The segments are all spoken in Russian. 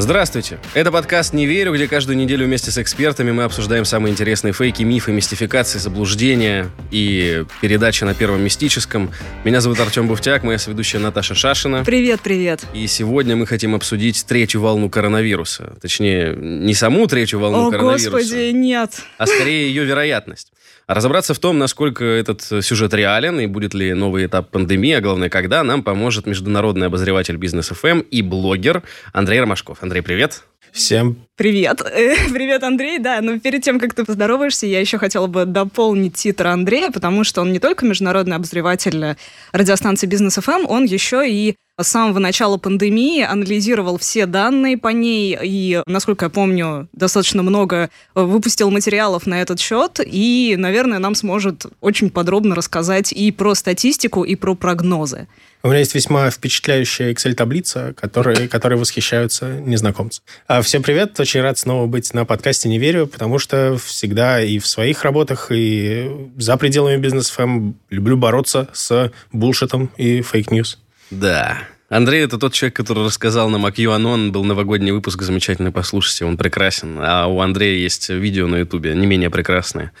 Здравствуйте! Это подкаст «Не верю», где каждую неделю вместе с экспертами мы обсуждаем самые интересные фейки, мифы, мистификации, заблуждения и передачи на Первом Мистическом. Меня зовут Артем Буфтяк, моя соведущая Наташа Шашина. Привет, привет. И сегодня мы хотим обсудить третью волну коронавируса. Точнее, не саму третью волну О, коронавируса. господи, нет. А скорее ее вероятность. Разобраться в том, насколько этот сюжет реален и будет ли новый этап пандемии, а главное, когда, нам поможет международный обозреватель бизнес ФМ и блогер Андрей Ромашков. Андрей, привет. Всем Привет. Э, Привет, Андрей. Да, но перед тем, как ты поздороваешься, я еще хотела бы дополнить титр Андрея, потому что он не только международный обозреватель радиостанции Бизнес ФМ, он еще и с самого начала пандемии анализировал все данные по ней и, насколько я помню, достаточно много выпустил материалов на этот счет и, наверное, нам сможет очень подробно рассказать и про статистику, и про прогнозы. У меня есть весьма впечатляющая Excel-таблица, которой, которой восхищаются незнакомцы. А всем привет, очень рад снова быть на подкасте «Не верю», потому что всегда и в своих работах, и за пределами бизнес-ФМ люблю бороться с булшитом и fake news. Да, Андрей это тот человек, который рассказал нам о QAnon, был новогодний выпуск замечательный, послушайте, он прекрасен. А у Андрея есть видео на Ютубе, не менее прекрасное.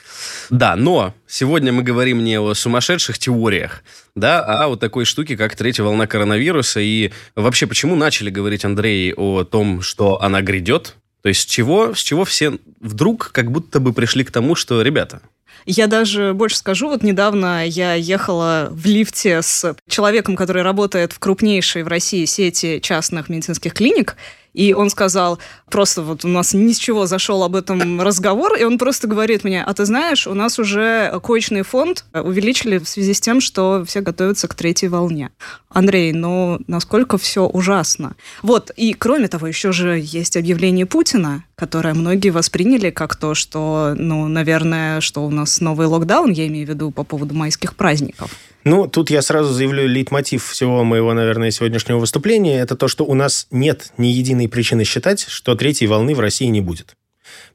Да, но сегодня мы говорим не о сумасшедших теориях, да, а о такой штуке, как третья волна коронавируса. И вообще, почему начали говорить, Андрей, о том, что она грядет? То есть с чего, с чего все вдруг как будто бы пришли к тому, что, ребята, я даже больше скажу, вот недавно я ехала в лифте с человеком, который работает в крупнейшей в России сети частных медицинских клиник, и он сказал, просто вот у нас ни с чего зашел об этом разговор, и он просто говорит мне, а ты знаешь, у нас уже коечный фонд увеличили в связи с тем, что все готовятся к третьей волне. Андрей, ну насколько все ужасно. Вот, и кроме того, еще же есть объявление Путина, которое многие восприняли как то, что, ну, наверное, что у нас новый локдаун, я имею в виду по поводу майских праздников. Ну, тут я сразу заявлю лейтмотив всего моего, наверное, сегодняшнего выступления. Это то, что у нас нет ни единой причины считать, что третьей волны в России не будет.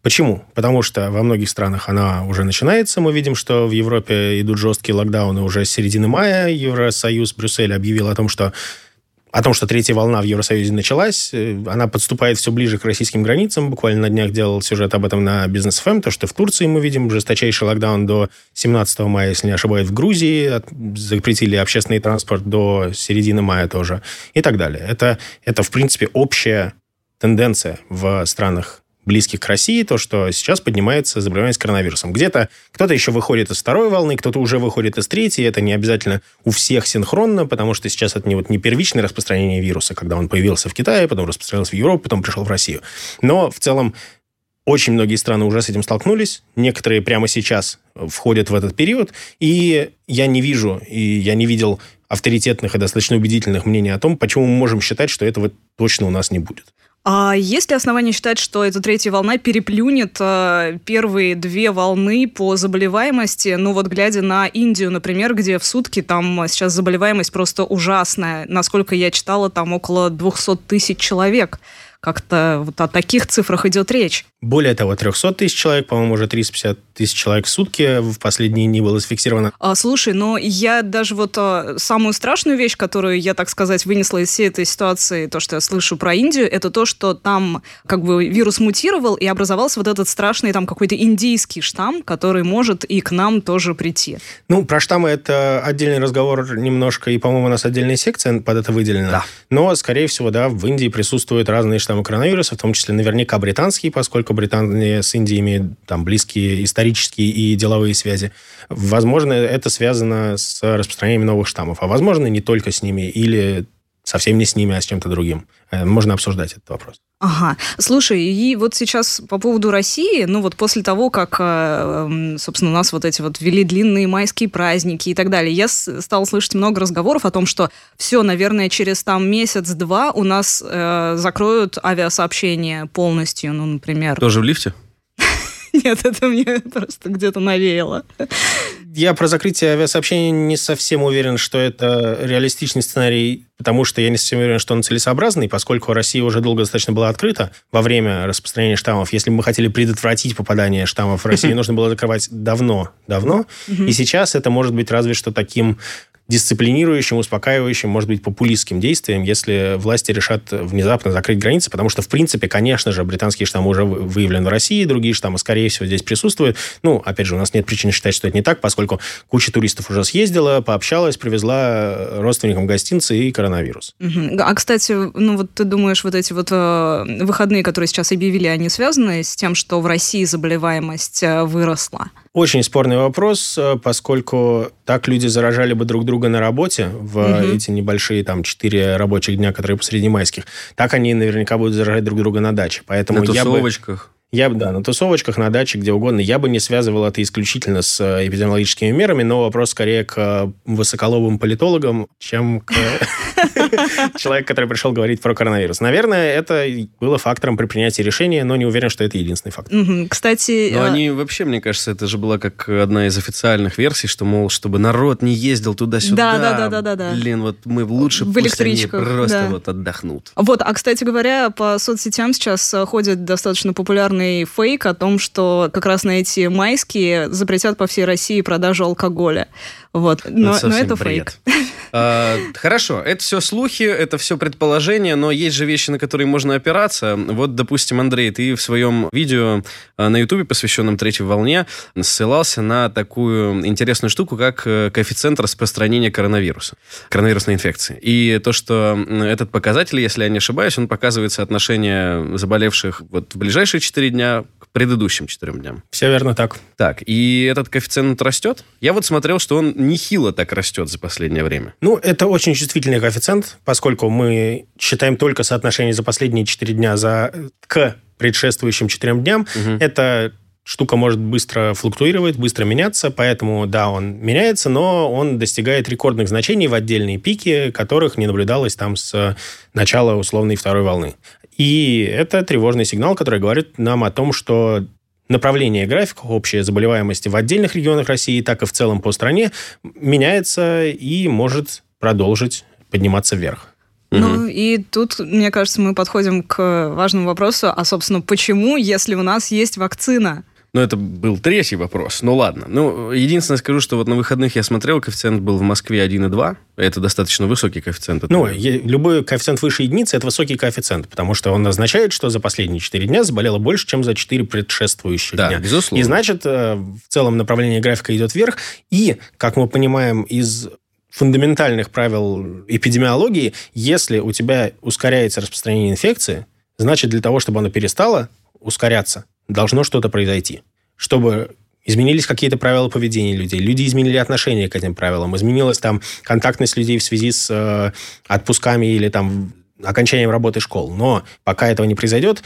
Почему? Потому что во многих странах она уже начинается. Мы видим, что в Европе идут жесткие локдауны уже с середины мая. Евросоюз, Брюссель объявил о том, что о том, что третья волна в Евросоюзе началась. Э, она подступает все ближе к российским границам. Буквально на днях делал сюжет об этом на Бизнес ФМ, то, что в Турции мы видим жесточайший локдаун до 17 мая, если не ошибаюсь, в Грузии. Запретили общественный транспорт до середины мая тоже. И так далее. Это, это в принципе, общая тенденция в странах близких к России, то, что сейчас поднимается заболеваемость коронавирусом. Где-то кто-то еще выходит из второй волны, кто-то уже выходит из третьей. Это не обязательно у всех синхронно, потому что сейчас это не, вот, не первичное распространение вируса, когда он появился в Китае, потом распространился в Европу, потом пришел в Россию. Но в целом очень многие страны уже с этим столкнулись. Некоторые прямо сейчас входят в этот период. И я не вижу, и я не видел авторитетных и достаточно убедительных мнений о том, почему мы можем считать, что этого точно у нас не будет. А есть ли основания считать, что эта третья волна переплюнет э, первые две волны по заболеваемости? Ну вот глядя на Индию, например, где в сутки там сейчас заболеваемость просто ужасная. Насколько я читала, там около 200 тысяч человек. Как-то вот о таких цифрах идет речь. Более того, 300 тысяч человек, по-моему, уже 350 тысяч человек в сутки в последние дни было зафиксировано. А, слушай, но я даже вот а, самую страшную вещь, которую я, так сказать, вынесла из всей этой ситуации, то, что я слышу про Индию, это то, что там как бы вирус мутировал и образовался вот этот страшный там какой-то индийский штамм, который может и к нам тоже прийти. Ну, про штаммы это отдельный разговор немножко, и, по-моему, у нас отдельная секция под это выделена. Да. Но, скорее всего, да, в Индии присутствуют разные штаммы коронавируса, в том числе наверняка британские, поскольку Британия с Индией имеет там близкие исторические и деловые связи. Возможно, это связано с распространением новых штаммов, а возможно, не только с ними, или совсем не с ними, а с чем-то другим. Э, можно обсуждать этот вопрос. Ага. Слушай, и вот сейчас по поводу России, ну вот после того, как, э, собственно, у нас вот эти вот ввели длинные майские праздники и так далее, я стала слышать много разговоров о том, что все, наверное, через там месяц-два у нас э, закроют авиасообщение полностью, ну, например. Тоже в лифте? Нет, это мне просто где-то навеяло. Я про закрытие авиасообщения не совсем уверен, что это реалистичный сценарий, потому что я не совсем уверен, что он целесообразный, поскольку Россия уже долго достаточно была открыта во время распространения штаммов. Если бы мы хотели предотвратить попадание штаммов в Россию, нужно было закрывать давно, давно. И сейчас это может быть разве что таким дисциплинирующим, успокаивающим, может быть, популистским действием, если власти решат внезапно закрыть границы, потому что, в принципе, конечно же, британский штамм уже выявлен в России, другие штаммы, скорее всего, здесь присутствуют. Ну, опять же, у нас нет причин считать, что это не так, поскольку куча туристов уже съездила, пообщалась, привезла родственникам гостинцы и коронавирус. А, кстати, ну вот ты думаешь, вот эти вот э, выходные, которые сейчас объявили, они связаны с тем, что в России заболеваемость э, выросла? Очень спорный вопрос, э, поскольку так люди заражали бы друг друга на работе в угу. эти небольшие там четыре рабочих дня, которые посреди майских. Так они наверняка будут заражать друг друга на даче. Поэтому на тусовочках. Я бы я бы, да, на тусовочках, на даче, где угодно. Я бы не связывал это исключительно с э, эпидемиологическими мерами, но вопрос скорее к э, высоколобым политологам, чем к человеку, который пришел говорить про коронавирус. Наверное, это было фактором при принятии решения, но не уверен, что это единственный фактор. Кстати... Но они вообще, мне кажется, это же была как одна из официальных версий, что, мол, чтобы народ не ездил туда-сюда. Да, да, да, да, да. Блин, вот мы лучше в пусть они просто вот отдохнут. Вот, а, кстати говоря, по соцсетям сейчас э, ходит достаточно популярный фейк о том, что как раз на эти майские запретят по всей России продажу алкоголя. Вот. Но, это, но это бред. фейк. А, хорошо, это все слухи, это все предположения, но есть же вещи, на которые можно опираться. Вот, допустим, Андрей, ты в своем видео а, на Ютубе, посвященном третьей волне, ссылался на такую интересную штуку, как э, коэффициент распространения коронавируса, коронавирусной инфекции. И то, что этот показатель, если я не ошибаюсь, он показывает соотношение заболевших вот в ближайшие 4 дня к предыдущим 4 дням. Все верно так. Так, и этот коэффициент растет? Я вот смотрел, что он нехило так растет за последнее время. Ну, это очень чувствительный коэффициент, поскольку мы считаем только соотношение за последние 4 дня за, к предшествующим 4 дням. Угу. Это штука может быстро флуктуировать, быстро меняться, поэтому, да, он меняется, но он достигает рекордных значений в отдельные пики, которых не наблюдалось там с начала условной второй волны. И это тревожный сигнал, который говорит нам о том, что направление графика общей заболеваемости в отдельных регионах России, так и в целом по стране меняется и может продолжить подниматься вверх. Ну и тут, мне кажется, мы подходим к важному вопросу, а, собственно, почему, если у нас есть вакцина? Ну, это был третий вопрос. Ну, ладно. Ну, единственное скажу, что вот на выходных я смотрел, коэффициент был в Москве 1,2. Это достаточно высокий коэффициент. Ну, любой коэффициент выше единицы – это высокий коэффициент, потому что он означает, что за последние 4 дня заболело больше, чем за 4 предшествующих да, дня. безусловно. И значит, э, в целом направление графика идет вверх. И, как мы понимаем из фундаментальных правил эпидемиологии, если у тебя ускоряется распространение инфекции, значит, для того, чтобы оно перестало ускоряться, должно что-то произойти. Чтобы изменились какие-то правила поведения людей, люди изменили отношение к этим правилам, изменилась там контактность людей в связи с э, отпусками или там окончанием работы школ. Но пока этого не произойдет,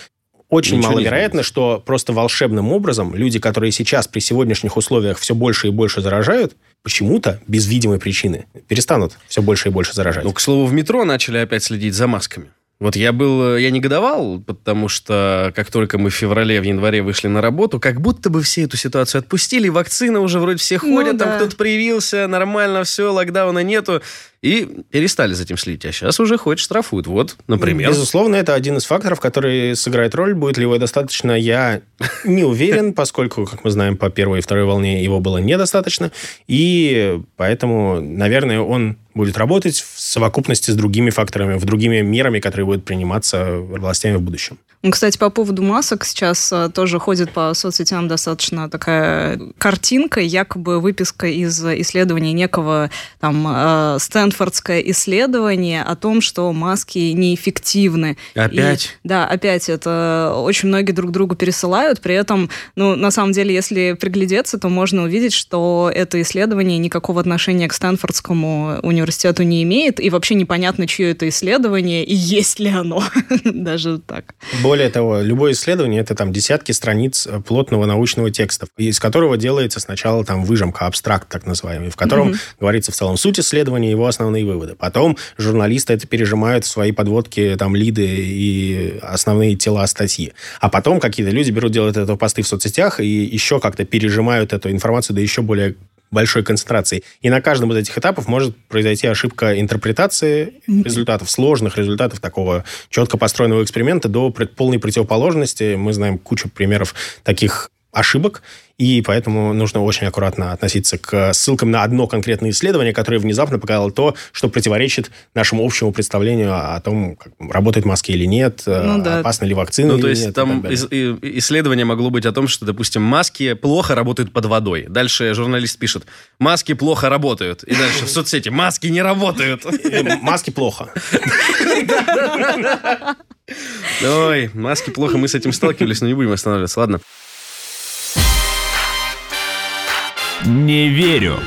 очень Ничего маловероятно, что просто волшебным образом люди, которые сейчас при сегодняшних условиях все больше и больше заражают, почему-то без видимой причины перестанут все больше и больше заражать. Ну, к слову, в метро начали опять следить за масками. Вот я был, я негодовал, потому что как только мы в феврале, в январе вышли на работу, как будто бы все эту ситуацию отпустили, вакцина уже вроде все ну ходят, ну, там да. кто-то привился, нормально все, локдауна нету. И перестали за этим следить. А сейчас уже хоть штрафуют. Вот, например. Безусловно, это один из факторов, который сыграет роль. Будет ли его достаточно, я не уверен, поскольку, как мы знаем, по первой и второй волне его было недостаточно. И поэтому, наверное, он будет работать в совокупности с другими факторами, в другими мерами, которые будут приниматься властями в будущем. Ну, кстати, по поводу масок сейчас э, тоже ходит по соцсетям достаточно такая картинка, якобы выписка из исследования некого там э, Стэнфордское исследование о том, что маски неэффективны. Опять? И, да, опять это очень многие друг другу пересылают, при этом, ну, на самом деле, если приглядеться, то можно увидеть, что это исследование никакого отношения к Стэнфордскому университету не имеет, и вообще непонятно, чье это исследование, и есть ли оно. Даже так. Более того, любое исследование – это там десятки страниц э, плотного научного текста, из которого делается сначала там выжимка, абстракт так называемый, в котором mm-hmm. говорится в целом суть исследования, его основные выводы. Потом журналисты это пережимают в свои подводки, там, лиды и основные тела статьи. А потом какие-то люди берут, делают это посты в соцсетях и еще как-то пережимают эту информацию до еще более большой концентрацией. И на каждом из этих этапов может произойти ошибка интерпретации результатов, сложных результатов такого четко построенного эксперимента до полной противоположности. Мы знаем кучу примеров таких ошибок, и поэтому нужно очень аккуратно относиться к ссылкам на одно конкретное исследование, которое внезапно показало то, что противоречит нашему общему представлению о том, как работают маски или нет, ну, да. опасны ли вакцины ну, то есть нет, там исследование могло быть о том, что, допустим, маски плохо работают под водой. Дальше журналист пишет, маски плохо работают. И дальше в соцсети, маски не работают. Маски плохо. Ой, маски плохо, мы с этим сталкивались, но не будем останавливаться. Ладно. Не верю.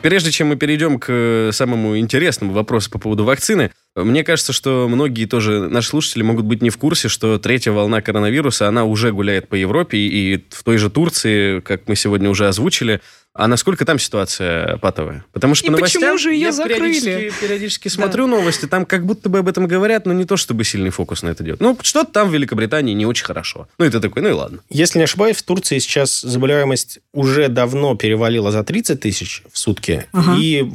Прежде чем мы перейдем к самому интересному вопросу по поводу вакцины, мне кажется, что многие тоже наши слушатели могут быть не в курсе, что третья волна коронавируса, она уже гуляет по Европе, и в той же Турции, как мы сегодня уже озвучили, а насколько там ситуация патовая? Потому что и по новостям почему же ее я закрыли? периодически, периодически смотрю да. новости, там как будто бы об этом говорят, но не то, чтобы сильный фокус на это делать. Ну, что-то там в Великобритании не очень хорошо. Ну, это такой, ну и ладно. Если не ошибаюсь, в Турции сейчас заболеваемость уже давно перевалила за 30 тысяч в сутки, ага. и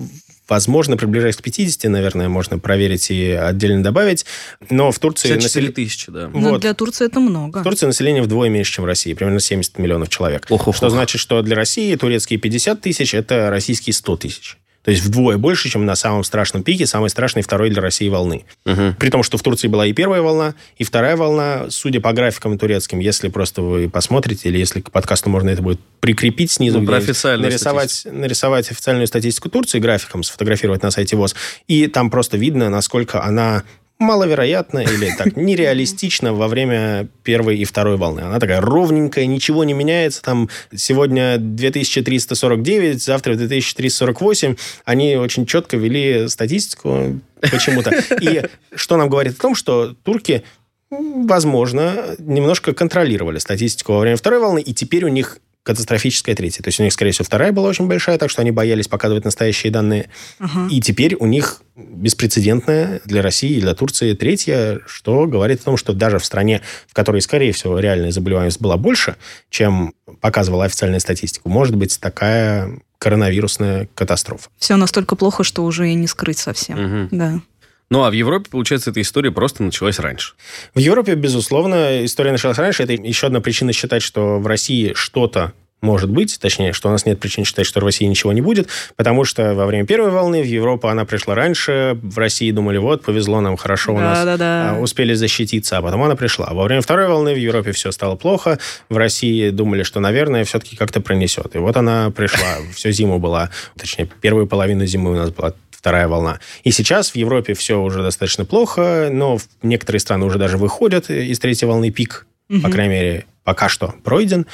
Возможно, приближаясь к 50, наверное, можно проверить и отдельно добавить. Но в Турции... 54 насел... тысячи, да. Вот. Но для Турции это много. В Турции население вдвое меньше, чем в России. Примерно 70 миллионов человек. Ох, ох, что ох. значит, что для России турецкие 50 тысяч – это российские 100 тысяч. То есть вдвое больше, чем на самом страшном пике, самой страшной второй для России волны. Угу. При том, что в Турции была и первая волна, и вторая волна, судя по графикам турецким, если просто вы посмотрите, или если к подкасту можно это будет прикрепить снизу, ну, нарисовать, нарисовать официальную статистику Турции графиком, сфотографировать на сайте ВОЗ, и там просто видно, насколько она маловероятно или так нереалистично во время первой и второй волны. Она такая ровненькая, ничего не меняется. Там сегодня 2349, завтра 2348. Они очень четко вели статистику почему-то. И что нам говорит о том, что турки возможно, немножко контролировали статистику во время второй волны, и теперь у них катастрофическая третья. То есть у них, скорее всего, вторая была очень большая, так что они боялись показывать настоящие данные. Uh-huh. И теперь у них беспрецедентная для России и для Турции третья, что говорит о том, что даже в стране, в которой, скорее всего, реальная заболеваемость была больше, чем показывала официальная статистика, может быть такая коронавирусная катастрофа. Все настолько плохо, что уже и не скрыть совсем. Uh-huh. Да. Ну, а в Европе, получается, эта история просто началась раньше. В Европе, безусловно, история началась раньше. Это еще одна причина считать, что в России что-то может быть, точнее, что у нас нет причин считать, что в России ничего не будет, потому что во время первой волны в Европу она пришла раньше, в России думали, вот, повезло нам, хорошо, у да, нас да, да. успели защититься, а потом она пришла. Во время второй волны в Европе все стало плохо, в России думали, что, наверное, все-таки как-то пронесет. И вот она пришла, всю зиму была, точнее, первую половину зимы у нас была вторая волна. И сейчас в Европе все уже достаточно плохо, но некоторые страны уже даже выходят из третьей волны пик, угу. по крайней мере, пока что пройден.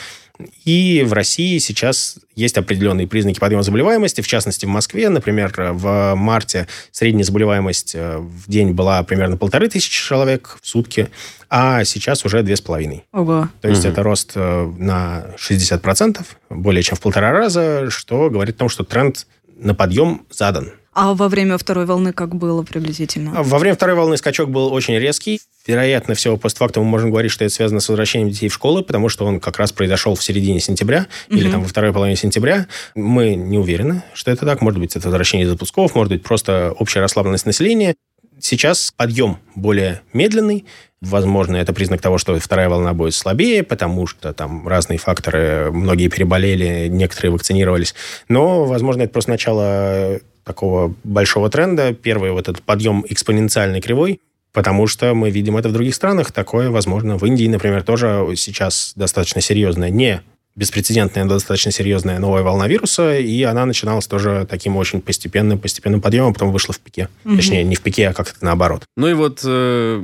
И в России сейчас есть определенные признаки подъема заболеваемости. В частности, в Москве, например, в марте средняя заболеваемость э, в день была примерно полторы тысячи человек в сутки, а сейчас уже две с половиной. Ого. То есть угу. это рост э, на 60%, более чем в полтора раза, что говорит о том, что тренд на подъем задан. А во время второй волны как было приблизительно? Во время второй волны скачок был очень резкий. Вероятно, всего постфактум мы можем говорить, что это связано с возвращением детей в школы, потому что он как раз произошел в середине сентября угу. или там во второй половине сентября. Мы не уверены, что это так. Может быть, это возвращение запусков, может быть, просто общая расслабленность населения. Сейчас подъем более медленный. Возможно, это признак того, что вторая волна будет слабее, потому что там разные факторы, многие переболели, некоторые вакцинировались. Но, возможно, это просто начало такого большого тренда. Первый вот этот подъем экспоненциальной кривой, потому что мы видим это в других странах. Такое возможно. В Индии, например, тоже сейчас достаточно серьезная, не беспрецедентная, достаточно серьезная новая волна вируса, и она начиналась тоже таким очень постепенным, постепенным подъемом, а потом вышла в пике. Угу. Точнее, не в пике, а как-то наоборот. Ну и вот э,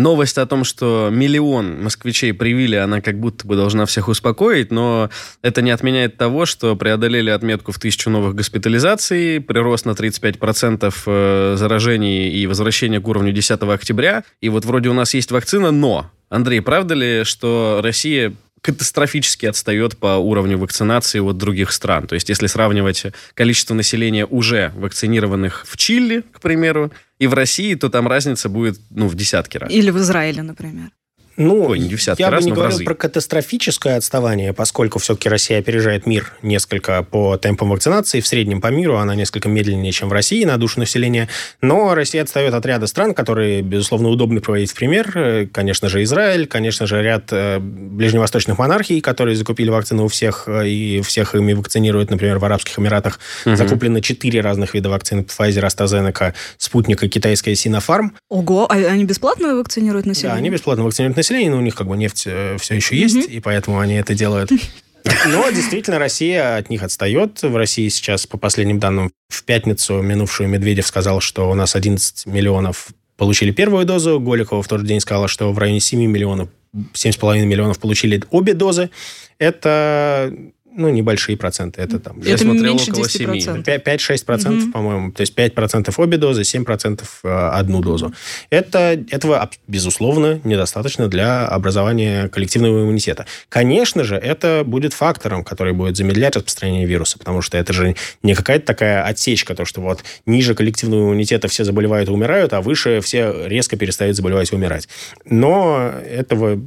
новость о том, что миллион москвичей привили, она как будто бы должна всех успокоить, но это не отменяет того, что преодолели отметку в тысячу новых госпитализаций, прирост на 35% э, заражений и возвращение к уровню 10 октября. И вот вроде у нас есть вакцина, но, Андрей, правда ли, что Россия катастрофически отстает по уровню вакцинации от других стран. То есть, если сравнивать количество населения уже вакцинированных в Чили, к примеру, и в России, то там разница будет ну, в десятки раз. Или в Израиле, например. Ну, Ой, не в десятки я раз, бы не говорил разы. про катастрофическое отставание, поскольку все-таки Россия опережает мир несколько по темпам вакцинации. В среднем по миру она несколько медленнее, чем в России на душу населения. Но Россия отстает от ряда стран, которые, безусловно, удобно проводить в пример. Э, Конечно же, Израиль, конечно же, ряд э, ближневосточных монархий, которые закупили вакцины у всех э, и всех ими вакцинируют. Например, в Арабских Эмиратах закуплено четыре разных вида вакцин. Pfizer, AstraZeneca, Спутник и китайская Sinopharm. Ого, а они бесплатно вакцинируют население? Да, они бесплатно вакцинируют население, но у них как бы нефть все еще есть, и поэтому они это делают. Но действительно Россия от них отстает. В России сейчас, по последним данным, в пятницу минувшую Медведев сказал, что у нас 11 миллионов получили первую дозу. Голикова в тот же день сказала, что в районе 7 миллионов, 7,5 миллионов получили обе дозы. Это ну, небольшие проценты. Это там Я Это смотрел меньше около 10%. 5-6%, процентов, Мгм. по-моему. То есть 5% обе дозы, 7% э, одну дозу. Это, этого, безусловно, недостаточно для образования коллективного иммунитета. Конечно же, это будет фактором, который будет замедлять распространение вируса, потому что это же не какая-то такая отсечка, то, что вот ниже коллективного иммунитета все заболевают и умирают, а выше все резко перестают заболевать и умирать. Но этого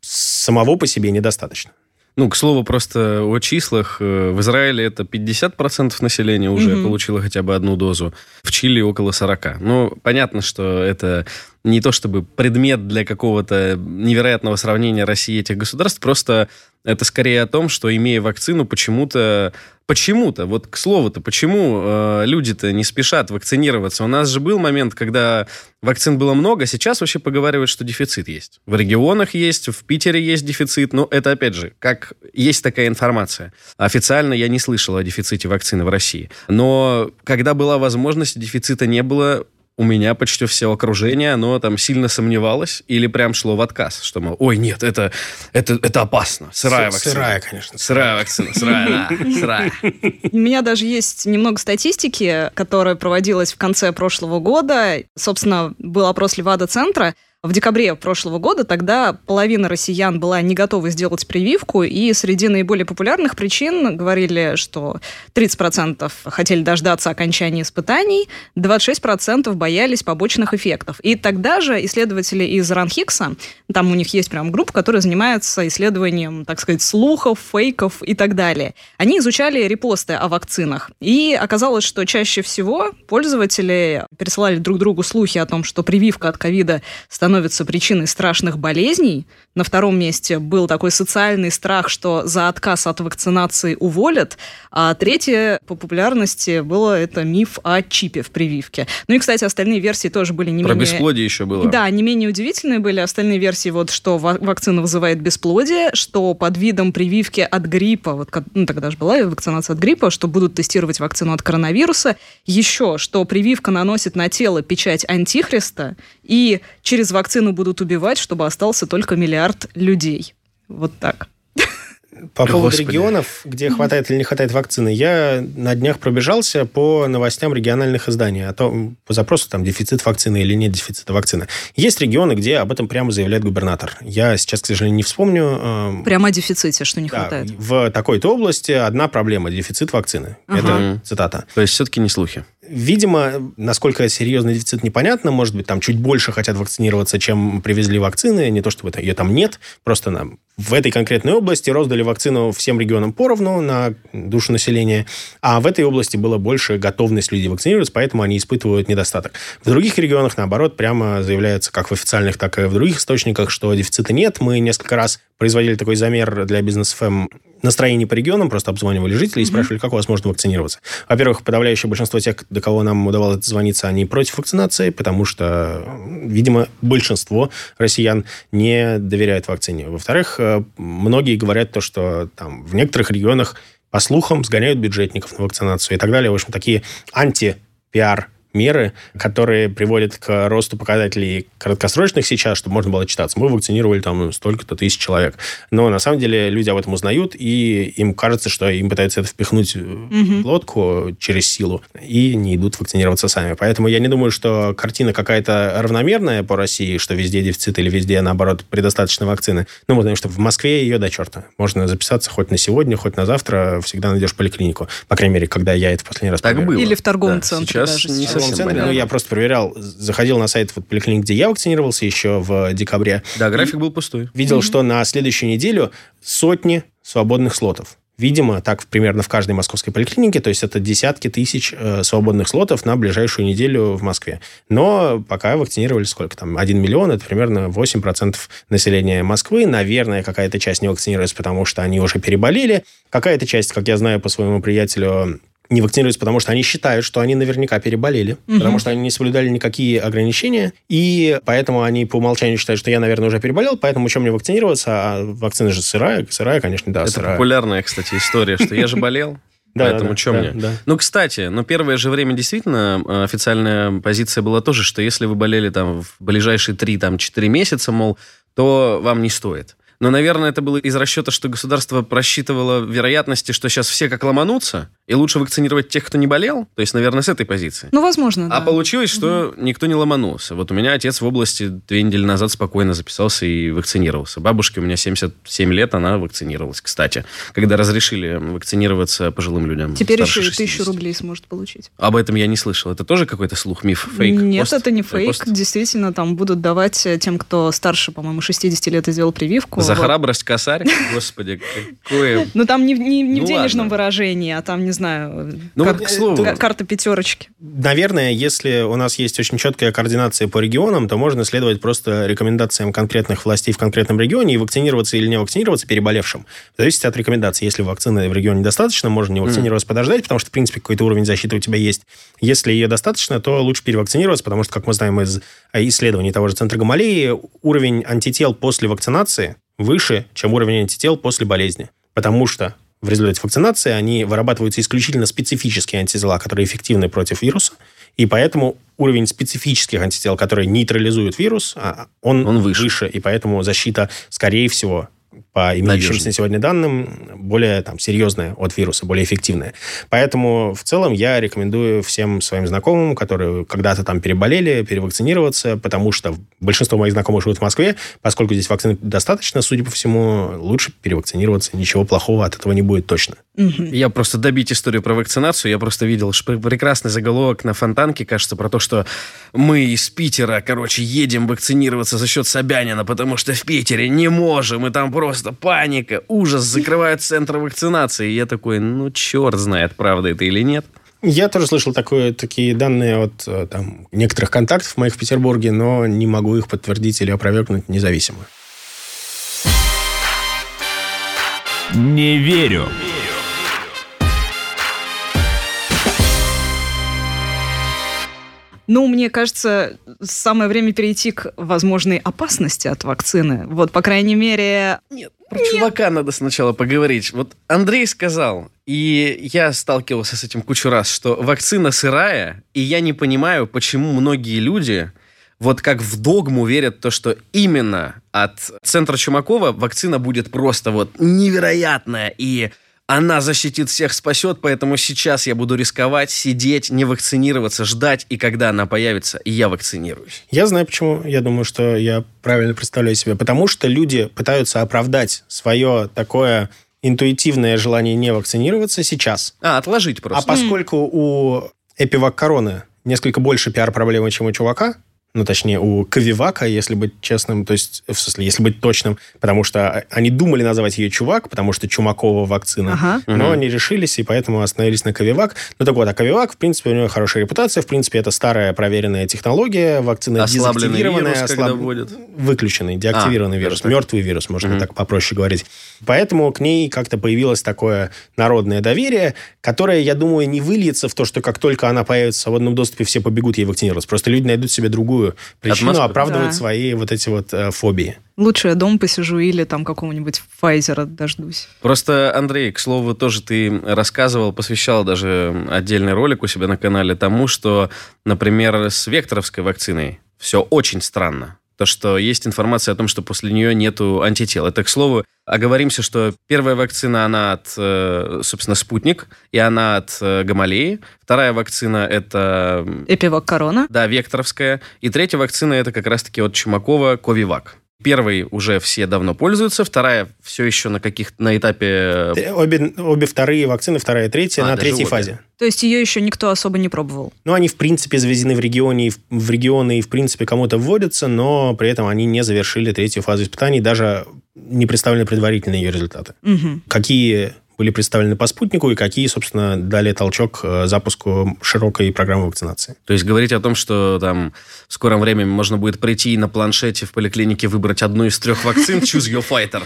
самого по себе недостаточно. Ну, к слову, просто о числах. Э, В Израиле это 50% населения уже Мгм. получило хотя бы одну дозу. В Чили около 40. Ну, понятно, что это не то чтобы предмет для какого-то невероятного сравнения России и этих государств, просто это скорее о том, что, имея вакцину, почему-то Почему-то, вот к слову-то, почему э, люди-то не спешат вакцинироваться? У нас же был момент, когда вакцин было много, сейчас вообще поговаривают, что дефицит есть. В регионах есть, в Питере есть дефицит, но это, опять же, как есть такая информация. Официально я не слышал о дефиците вакцины в России. Но когда была возможность, дефицита не было, у меня почти все окружение, оно там сильно сомневалось или прям шло в отказ, что, мол, ой, нет, это, это, это опасно, сырая С- вакцина. Сырая, конечно. Сырая вакцина, сырая, да, сырая. У меня даже есть немного статистики, которая проводилась в конце прошлого года. Собственно, был опрос Левада-центра. В декабре прошлого года тогда половина россиян была не готова сделать прививку, и среди наиболее популярных причин говорили, что 30% хотели дождаться окончания испытаний, 26% боялись побочных эффектов. И тогда же исследователи из Ранхикса, там у них есть прям группа, которая занимается исследованием, так сказать, слухов, фейков и так далее. Они изучали репосты о вакцинах. И оказалось, что чаще всего пользователи пересылали друг другу слухи о том, что прививка от ковида становится причиной страшных болезней. На втором месте был такой социальный страх, что за отказ от вакцинации уволят. А третье по популярности было это миф о чипе в прививке. Ну и, кстати, остальные версии тоже были не Про менее... бесплодие еще было. Да, не менее удивительные были остальные версии, вот что ва- вакцина вызывает бесплодие, что под видом прививки от гриппа, вот ну, тогда же была вакцинация от гриппа, что будут тестировать вакцину от коронавируса, еще, что прививка наносит на тело печать антихриста, и через вакцину будут убивать, чтобы остался только миллиард людей. Вот так. По поводу Господи. регионов, где хватает или не хватает вакцины, я на днях пробежался по новостям региональных изданий, о том, по запросу там дефицит вакцины или нет дефицита вакцины. Есть регионы, где об этом прямо заявляет губернатор. Я сейчас, к сожалению, не вспомню. эм, Прямо о дефиците, что не да, хватает. в такой-то области одна проблема – дефицит вакцины. Ага. Это цитата. То есть все-таки не слухи. Видимо, насколько серьезный дефицит непонятно. Может быть, там чуть больше хотят вакцинироваться, чем привезли вакцины. Не то, чтобы это, ее там нет. Просто нам в этой конкретной области роздали вакцину всем регионам поровну на душу населения. А в этой области было больше готовность людей вакцинироваться, поэтому они испытывают недостаток. В других регионах, наоборот, прямо заявляется, как в официальных, так и в других источниках, что дефицита нет. Мы несколько раз производили такой замер для бизнес ФМ настроений по регионам, просто обзванивали жителей и спрашивали, как у вас можно вакцинироваться. Во-первых, подавляющее большинство тех, до кого нам удавалось дозвониться, они против вакцинации, потому что, видимо, большинство россиян не доверяют вакцине. Во-вторых, э, многие говорят то, что там в некоторых регионах по слухам сгоняют бюджетников на вакцинацию и так далее. В общем, такие анти-пиар меры, которые приводят к росту показателей краткосрочных сейчас, чтобы можно было читаться. Мы вакцинировали там столько-то тысяч человек. Но на самом деле люди об этом узнают, и им кажется, что им пытаются это впихнуть в лодку через силу, и не идут вакцинироваться сами. Поэтому я не думаю, что картина какая-то равномерная по России, что везде дефицит или везде, наоборот, предостаточно вакцины. Ну, мы знаем, что в Москве ее до черта. Можно записаться хоть на сегодня, хоть на завтра, всегда найдешь поликлинику. По крайней мере, когда я это в последний раз Так проверил. было. Или в торговом Да, центре сейчас даже не сейчас. Торговом центре, ну, я просто проверял, заходил на сайт вот поликлиник, где я вакцинировался еще в декабре. Да, график был пустой. Видел, что на следующую неделю сотни свободных слотов. Видимо, так примерно в каждой московской поликлинике, то есть это десятки тысяч э, свободных слотов на ближайшую неделю в Москве. Но пока вакцинировали сколько там? 1 миллион, это примерно 8% населения Москвы. Наверное, какая-то часть не вакцинируется, потому что они уже переболели. Какая-то часть, как я знаю по своему приятелю, не вакцинируются, потому что они считают, что они наверняка переболели, угу. потому что они не соблюдали никакие ограничения, и поэтому они по умолчанию считают, что я, наверное, уже переболел, поэтому чем мне вакцинироваться, а вакцина же сырая, сырая, конечно, да, Это сырая. популярная, кстати, история, что я же болел. Да, Поэтому да, что да, мне? да. Ну, кстати, ну, первое же время действительно э, официальная позиция была тоже, что если вы болели там в ближайшие 3-4 месяца, мол, то вам не стоит. Но, наверное, это было из расчета, что государство просчитывало вероятности, что сейчас все как ломанутся, и лучше вакцинировать тех, кто не болел. То есть, наверное, с этой позиции. Ну, возможно, А да. получилось, что никто не ломанулся. Вот у меня отец в области две недели назад спокойно записался и вакцинировался. Бабушке у меня 77 лет, она вакцинировалась, кстати. Когда разрешили вакцинироваться пожилым людям. Теперь еще и 60. тысячу рублей сможет получить. Об этом я не слышал. Это тоже какой-то слух, миф, фейк? Нет, пост? это не Э, фейк. пост? Действительно, там будут давать э, тем, кто старше, по-моему, 60 лет и сделал прививку. За Вот. храбрость косарь? Господи, какое... Ну, там не, в- не- не Ну, в денежном ладно. выражении, а там, не знаю, Ну, кар- вот к слову. ка- карта пятерочки. Наверное, если у нас есть очень четкая координация по регионам, то можно следовать просто рекомендациям конкретных властей в конкретном регионе и вакцинироваться или не вакцинироваться переболевшим. Зависит от рекомендаций. Если вакцины в регионе недостаточно, можно не вакцинироваться, подождать, потому что, в принципе, какой-то уровень защиты у тебя есть. Если ее достаточно, то лучше перевакцинироваться, потому что, как мы знаем из э, исследований того же Центра Гамалеи, уровень антител после вакцинации выше, чем уровень антител после болезни. Потому что в результате вакцинации они вырабатываются исключительно специфические антитела, которые эффективны против вируса, и поэтому уровень специфических антител, которые нейтрализуют вирус, а, он, Он выше. и поэтому защита, скорее всего, по имеющимся на сегодня данным, более там, серьезная от вируса, более эффективная. Поэтому в целом я рекомендую всем своим знакомым, которые когда-то там переболели, перевакцинироваться, потому что большинство моих знакомых живут в Москве, поскольку здесь вакцины достаточно, судя по всему, лучше перевакцинироваться. Ничего плохого от этого не будет точно. Я просто добить историю про вакцинацию. Я просто видел ш- прекрасный заголовок на Фонтанке, кажется, про то, что мы из Питера, короче, едем вакцинироваться за счет Собянина, потому что в Питере не можем, и там просто паника, ужас, закрывают центр вакцинации. И я такой, ну, черт знает, правда это или нет. Я тоже слышал такое, такие данные от э, там, некоторых контактов моих в Петербурге, но не могу их подтвердить или опровергнуть независимо. Не верю. Ну, мне кажется, самое время перейти к возможной опасности от вакцины. Вот, по крайней мере, Нет, про чувака надо сначала поговорить. Вот Андрей сказал, и я сталкивался с этим кучу раз, что вакцина сырая, и я не понимаю, почему многие люди вот как в догму верят то, что именно от центра Чумакова вакцина будет просто вот невероятная, и она защитит всех, спасет, поэтому сейчас я буду рисковать, сидеть, не вакцинироваться, ждать, и когда она появится, я вакцинируюсь. Я знаю почему. Я думаю, что я правильно представляю себе. Потому что люди пытаются оправдать свое такое интуитивное желание не вакцинироваться сейчас. А, отложить А просто. поскольку у Эпивак Короны несколько больше пиар-проблемы, чем у чувака, ну, точнее, у Ковивака, если быть честным, то есть, в смысле, если быть точным, потому что они думали называть ее чувак, потому что Чумакова вакцина, Ага. но они решились и поэтому остановились на Ковивак. Ну, так вот, а Ковивак, в принципе, у него хорошая репутация, в принципе, это старая проверенная технология, вакцина Ослабленный дезактивированная, вирус, когда ослаб-. Выключенный, деактивированный А, вирус, так. мертвый вирус, можно Мгм. так попроще говорить. Поэтому к ней как-то появилось такое народное доверие, которое, я думаю, не выльется в то, что как только она появится в свободном доступе, все побегут ей вакцинироваться. Просто люди найдут себе другую причину Отмазку. оправдывать Да. свои вот эти вот э, фобии. лучше я дома посижу или там какого-нибудь Pfizer дождусь. Просто, Андрей, к слову, тоже ты рассказывал, посвящал даже отдельный ролик у себя на канале тому, что, например, с векторовской вакциной все очень странно. То, что есть информация о том, что после нее нету антител. Это, к слову, оговоримся, что первая вакцина, она от, э, собственно, спутник, и она от э, Гамалеи. Вторая вакцина – это, Эпивак корона. да, векторовская. И третья вакцина – это как раз-таки от Чумакова Ковивак. Первой уже все давно пользуются, вторая все еще на каких на этапе... Э, обе, обе вторые вакцины, вторая и третья, а, на третьей обе. фазе. То есть ее еще никто особо не пробовал? Ну, они, в принципе, завезены в, регионе, в регионы и, в принципе, кому-то вводятся, но при этом они не завершили третью фазу испытаний, даже не представлены предварительные ее результаты. Угу. Какие были представлены по спутнику и какие, собственно, дали толчок э, запуску широкой программы вакцинации. То есть говорить о том, что там в скором времени можно будет прийти на планшете в поликлинике выбрать одну из трех вакцин, choose your fighter.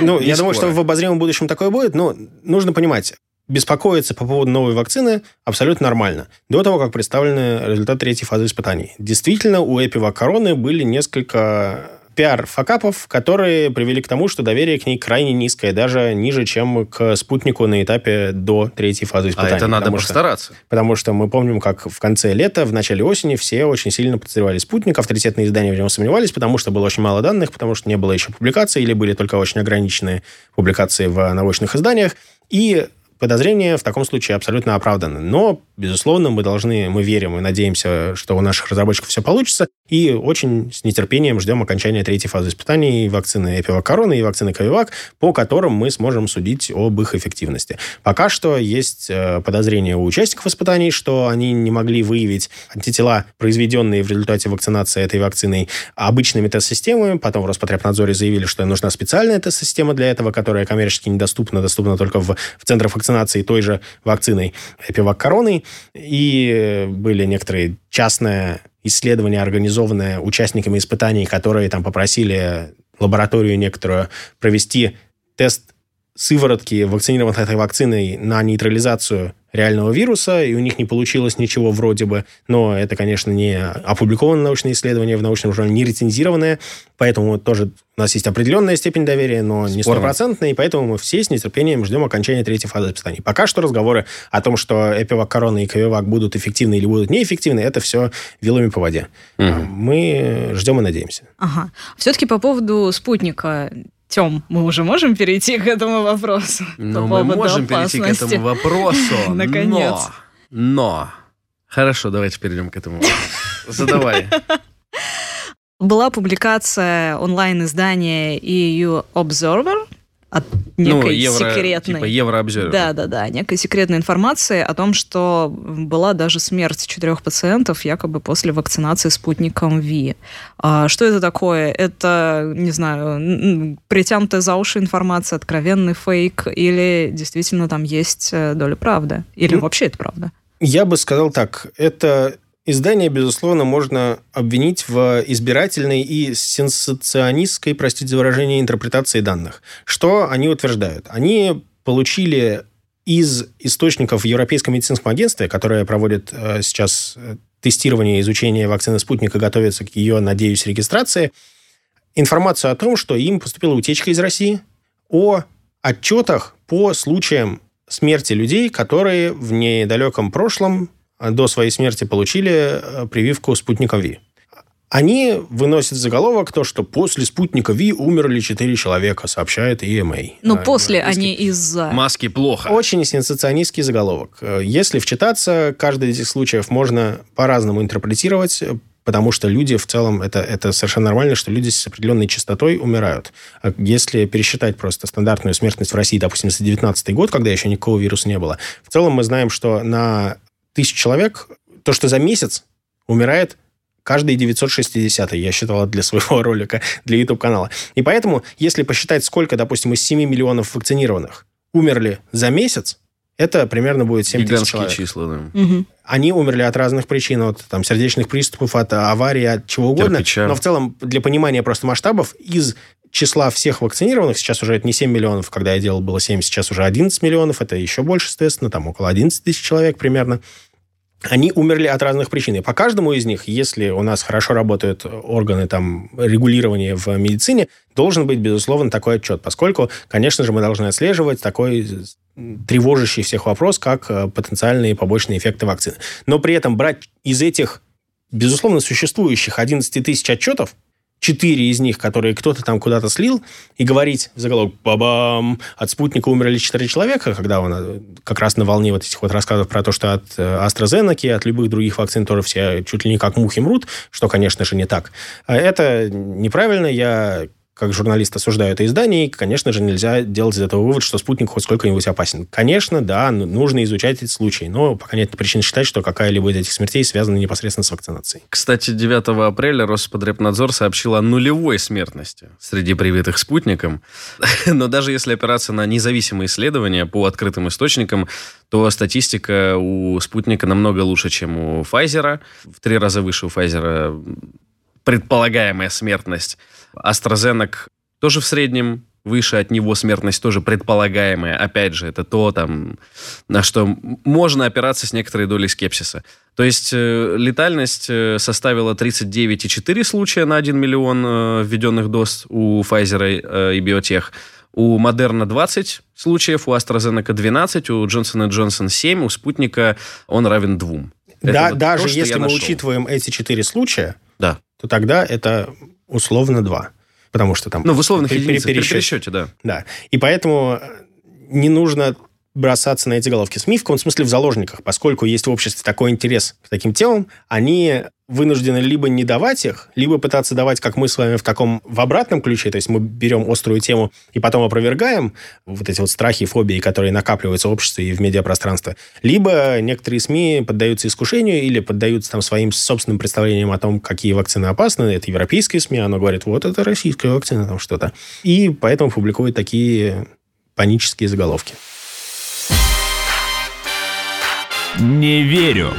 Ну, я думаю, что в обозримом будущем такое будет, но нужно понимать, беспокоиться по поводу новой вакцины абсолютно нормально. До того, как представлены результаты третьей фазы испытаний. Действительно, у Эпива Короны были несколько пиар-факапов, которые привели к тому, что доверие к ней крайне низкое, даже ниже, чем к спутнику на этапе до третьей фазы испытаний. А это надо что, стараться. Потому что мы помним, как в конце лета, в начале осени все очень сильно подозревали спутник, авторитетные издания в нем сомневались, потому что было очень мало данных, потому что не было еще публикаций, или были только очень ограниченные публикации в научных изданиях. И подозрения в таком случае абсолютно оправданы. Но, безусловно, мы должны, мы верим и надеемся, что у наших разработчиков все получится. И очень с нетерпением ждем окончания третьей фазы испытаний вакцины Эпивак-Корона и вакцины Ковивак, по которым мы сможем судить об их эффективности. Пока что есть э, подозрения у участников испытаний, что они не могли выявить антитела, произведенные в результате вакцинации этой вакциной обычными тест-системами. Потом в Роспотребнадзоре заявили, что нужна специальная тест-система для этого, которая коммерчески недоступна, доступна только в, в центрах вакцинации той же вакциной Эпивак-Короной. И были некоторые частные исследование, организованное участниками испытаний, которые там попросили лабораторию некоторую провести тест сыворотки, вакцинированных этой вакциной, на нейтрализацию реального вируса, и у них не получилось ничего вроде бы, но это, конечно, не опубликованное научное исследование в научном журнале, не рецензированное, поэтому тоже у нас есть определенная степень доверия, но не стопроцентная, и поэтому мы все с нетерпением ждем окончания третьей фазы испытаний. Пока что разговоры о том, что Эпивак Корона и Ковивак будут эффективны или будут неэффективны, это все вилами по воде. Угу. Мы ждем и надеемся. Ага. Все-таки по поводу спутника Тем, мы уже можем перейти к этому вопросу? Ну, мы можем перейти к этому вопросу. Наконец. Но, но. Хорошо, давайте перейдем к этому вопросу. Задавай. Была публикация онлайн-издания EU Observer от некой ну, евро, секретной... Типа Еврообзор. Да, да, да. Некой секретной информации о том, что была даже смерть четырех пациентов якобы после вакцинации спутником ВИ. А что это такое? Это, не знаю, притянутая за уши информация, откровенный фейк, или действительно там есть э, доля правды? Или ну, вообще это правда? Я бы сказал так. Это Издание, безусловно, можно обвинить в избирательной и сенсационистской, простите за выражение, интерпретации данных. Что они утверждают? Они получили из источников в Европейском медицинском агентстве, которое проводит э, сейчас э, тестирование и изучение вакцины «Спутник» и готовится к ее, надеюсь, регистрации, информацию о том, что им поступила утечка из России, о отчетах по случаям смерти людей, которые в недалеком прошлом до своей смерти получили э, прививку спутника Ви. Они выносят заголовок то, что после спутника Ви умерли 4 человека, сообщает EMA. Ну, а, после, не из-за. Маски плохо. Очень сенсационистский заголовок. Э, если вчитаться, каждый из этих случаев можно по-разному интерпретировать, потому что люди в целом, это, это совершенно нормально, что люди с определенной частотой умирают. Если пересчитать просто стандартную смертность в России, допустим, за 19 год, когда еще никакого вируса не было, в целом мы знаем, что на тысяч человек, то, что за месяц умирает каждый 960 я считал для своего ролика, для YouTube-канала. И поэтому, если посчитать, сколько, допустим, из 7 миллионов вакцинированных умерли за месяц, это примерно будет 7 тысяч человек. числа, да. Угу. Они умерли от разных причин, от там, сердечных приступов, от аварии, от чего угодно. Кирпича. Но в целом, для понимания просто масштабов, из числа всех вакцинированных, сейчас уже это не 7 миллионов, когда я делал, было 7, сейчас уже 11 миллионов, это еще больше, соответственно, там около 11 тысяч человек примерно они умерли от разных причин. И по каждому из них, если у нас хорошо работают органы там, регулирования в медицине, должен быть, безусловно, такой отчет, поскольку, конечно же, мы должны отслеживать такой тревожащий всех вопрос, как э, потенциальные побочные эффекты вакцины. Но при этом брать из этих, безусловно, существующих 11 тысяч отчетов четыре из них, которые кто-то там куда-то слил, и говорить в заголовок «Бабам!» От спутника умерли четыре человека, когда он э, как раз на волне вот этих вот рассказов про то, что от э, AstraZeneca, от любых других вакцин тоже все чуть ли не как мухи мрут, что, конечно же, не так. А это неправильно. Я как журналист осуждаю это издание, и, конечно же, нельзя делать из этого вывод, что спутник хоть сколько-нибудь опасен. Конечно, да, нужно изучать эти случаи, но пока нет причин считать, что какая-либо из этих смертей связана непосредственно с вакцинацией. Кстати, 9 апреля Роспотребнадзор сообщил о нулевой смертности среди привитых спутником. Но даже если опираться на независимые исследования по открытым источникам, то статистика у спутника намного лучше, чем у Pfizer. В три раза выше у Pfizer предполагаемая смертность. AstraZeneca тоже в среднем выше от него смертность тоже предполагаемая. Опять же, это то, там, на что можно опираться с некоторой долей скепсиса. То есть э, летальность э, составила 39,4 случая на 1 миллион э, введенных доз у Pfizer э, и Biotech. У Модерна 20 случаев, у AstraZeneca 12, у Johnson Johnson 7, у Спутника он равен 2. Да, вот даже то, если мы нашел. учитываем эти четыре случая, да. то тогда это условно 2. Потому что там... Ну, в условных при, единицах, пересчете. при пересчете, да. Да. И поэтому не нужно бросаться на эти головки СМИ, в каком смысле в заложниках, поскольку есть в обществе такой интерес к таким темам, они вынуждены либо не давать их, либо пытаться давать, как мы с вами, в таком, в обратном ключе, то есть мы берем острую тему и потом опровергаем вот эти вот страхи и фобии, которые накапливаются в обществе и в медиапространстве, либо некоторые СМИ поддаются искушению или поддаются там своим собственным представлениям о том, какие вакцины опасны. Это европейские СМИ, оно говорит, вот это российская вакцина, там что-то. И поэтому публикуют такие панические заголовки. Не верю.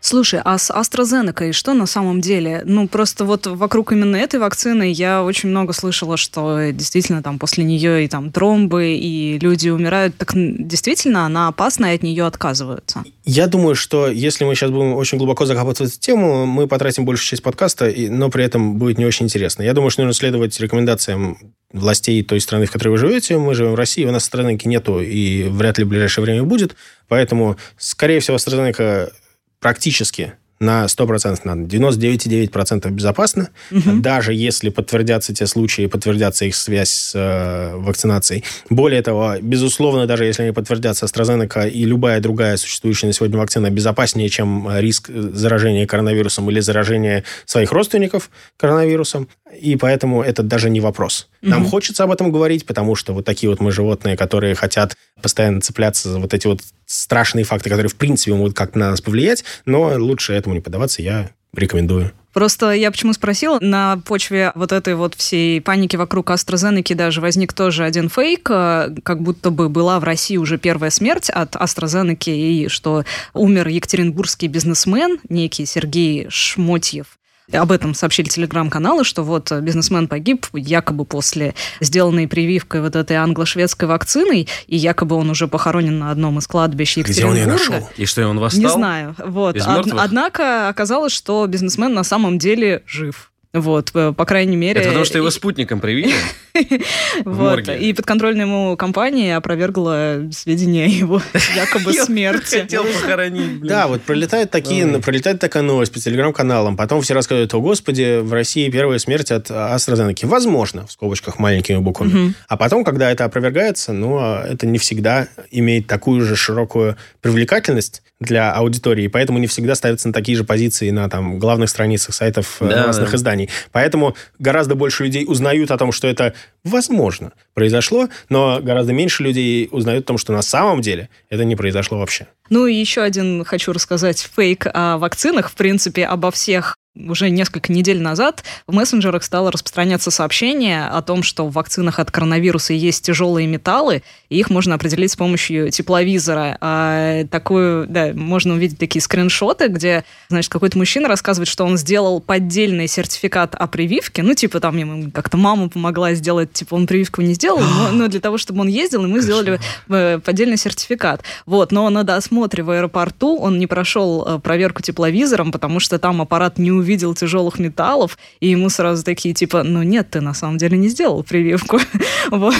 Слушай, а с AstraZeneca что на самом деле? Ну, просто вот вокруг именно этой вакцины я очень много слышала, что действительно там после нее и там тромбы, и люди умирают. Так действительно она опасна, и от нее отказываются? Я думаю, что если мы сейчас будем очень глубоко закапываться в эту тему, мы потратим большую часть подкаста, но при этом будет не очень интересно. Я думаю, что нужно следовать рекомендациям властей той страны, в которой вы живете. Мы живем в России, у нас AstraZeneca нету, и вряд ли в ближайшее время будет. Поэтому, скорее всего, AstraZeneca практически на 100%, на 99,9% безопасно. Угу. Даже если подтвердятся те случаи, подтвердятся их связь с э, вакцинацией. Более того, безусловно, даже если они подтвердятся, AstraZeneca и любая другая существующая на сегодня вакцина безопаснее, чем риск заражения коронавирусом или заражения своих родственников коронавирусом. И поэтому это даже не вопрос. Нам угу. хочется об этом говорить, потому что вот такие вот мы животные, которые хотят постоянно цепляться за вот эти вот страшные факты, которые, в принципе, могут как-то на нас повлиять, но лучше этому не поддаваться, я рекомендую. Просто я почему спросила, на почве вот этой вот всей паники вокруг AstraZeneca даже возник тоже один фейк, э, как будто бы была в России уже первая смерть от AstraZeneca, и что умер екатеринбургский бизнесмен, некий Сергей Шмотьев, об этом сообщили телеграм-каналы, что вот бизнесмен погиб якобы после сделанной прививкой вот этой англо-шведской вакциной, и якобы он уже похоронен на одном из кладбищ Екатеринбурга. Где он ее нашел? И что, он восстал? Не знаю. Вот. Од- однако оказалось, что бизнесмен на самом деле жив. Вот, э, по крайней мере... Это потому, что его спутником привили? Вот, и подконтрольная ему компания опровергла сведения о его якобы смерти. хотел похоронить. Да, вот пролетают такие, пролетает такая новость по телеграм-каналам, потом все рассказывают, о господи, в России первая смерть от AstraZeneca. Возможно, в скобочках маленькими буквами. А потом, когда это опровергается, ну, а это не всегда имеет такую же широкую привлекательность для аудитории, поэтому не всегда ставятся на такие же позиции на там главных страницах сайтов э, да, изданий. Поэтому гораздо больше людей узнают о том, что это возможно произошло, но гораздо меньше людей узнают о том, что на самом деле это не произошло вообще. Ну и еще один хочу рассказать фейк о вакцинах, в принципе, обо всех уже несколько недель назад в мессенджерах стало распространяться сообщение о том, что в вакцинах от коронавируса есть тяжелые металлы, и их можно определить с помощью тепловизора. А такую, да, можно увидеть такие скриншоты, где, значит, какой-то мужчина рассказывает, что он сделал поддельный сертификат о прививке, ну, типа, там ему как-то мама помогла сделать, типа, он прививку не сделал, но, но для того, чтобы он ездил, и мы сделали э, поддельный сертификат. Вот, но на досмотре в аэропорту он не прошел э, проверку тепловизором, потому что там аппарат не увидел тяжелых металлов, и ему сразу такие, типа, ну нет, ты на самом деле не сделал прививку. вот.